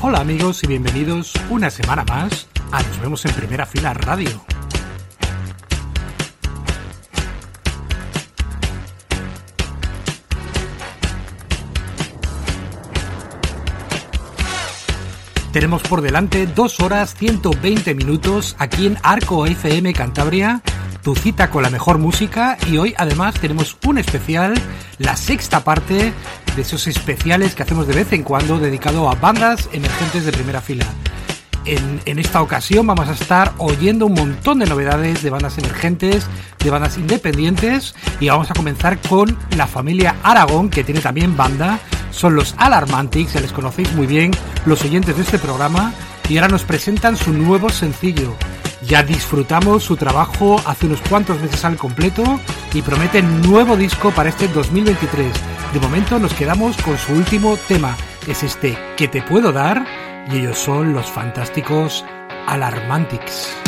Hola amigos y bienvenidos una semana más a Nos vemos en primera fila radio. Tenemos por delante 2 horas 120 minutos aquí en Arco FM Cantabria, tu cita con la mejor música y hoy además tenemos un especial, la sexta parte de esos especiales que hacemos de vez en cuando dedicado a bandas emergentes de primera fila. En, esta ocasión vamos a estar oyendo un montón de novedades de bandas emergentes, de bandas independientes y vamos a comenzar con la familia Aragón que tiene también banda son los Alarmantics, ya les conocéis muy bien los oyentes de este programa, y ahora nos presentan su nuevo sencillo. Ya disfrutamos su trabajo hace unos cuantos meses al completo y prometen nuevo disco para este 2023. De momento nos quedamos con su último tema, es este que te puedo dar, y ellos son los fantásticos Alarmantics.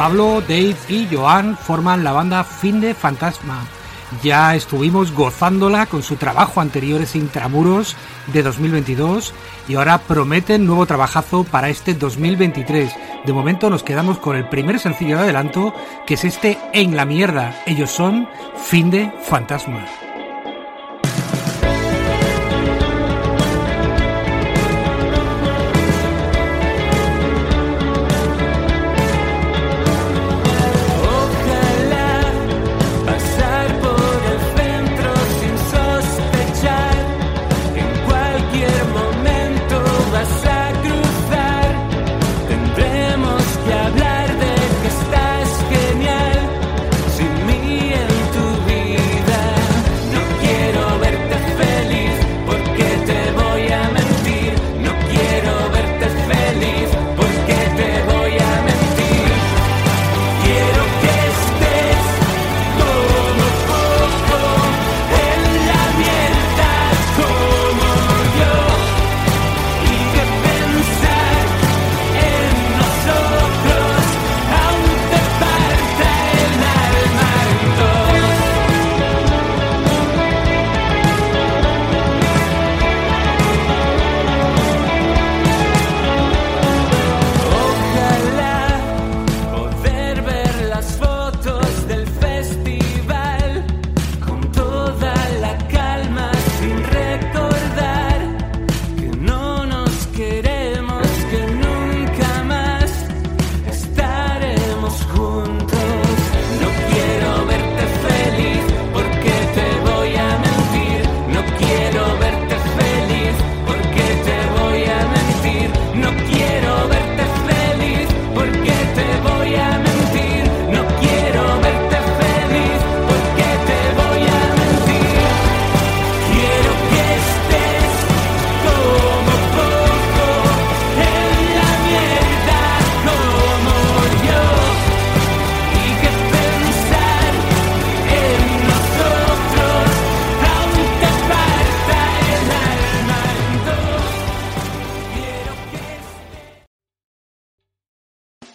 Pablo, Dave y Joan forman la banda Fin de Fantasma. Ya estuvimos gozándola con su trabajo anteriores Intramuros de 2022 y ahora prometen nuevo trabajazo para este 2023. De momento nos quedamos con el primer sencillo de adelanto que es este En la mierda. Ellos son Fin de Fantasma.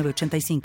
85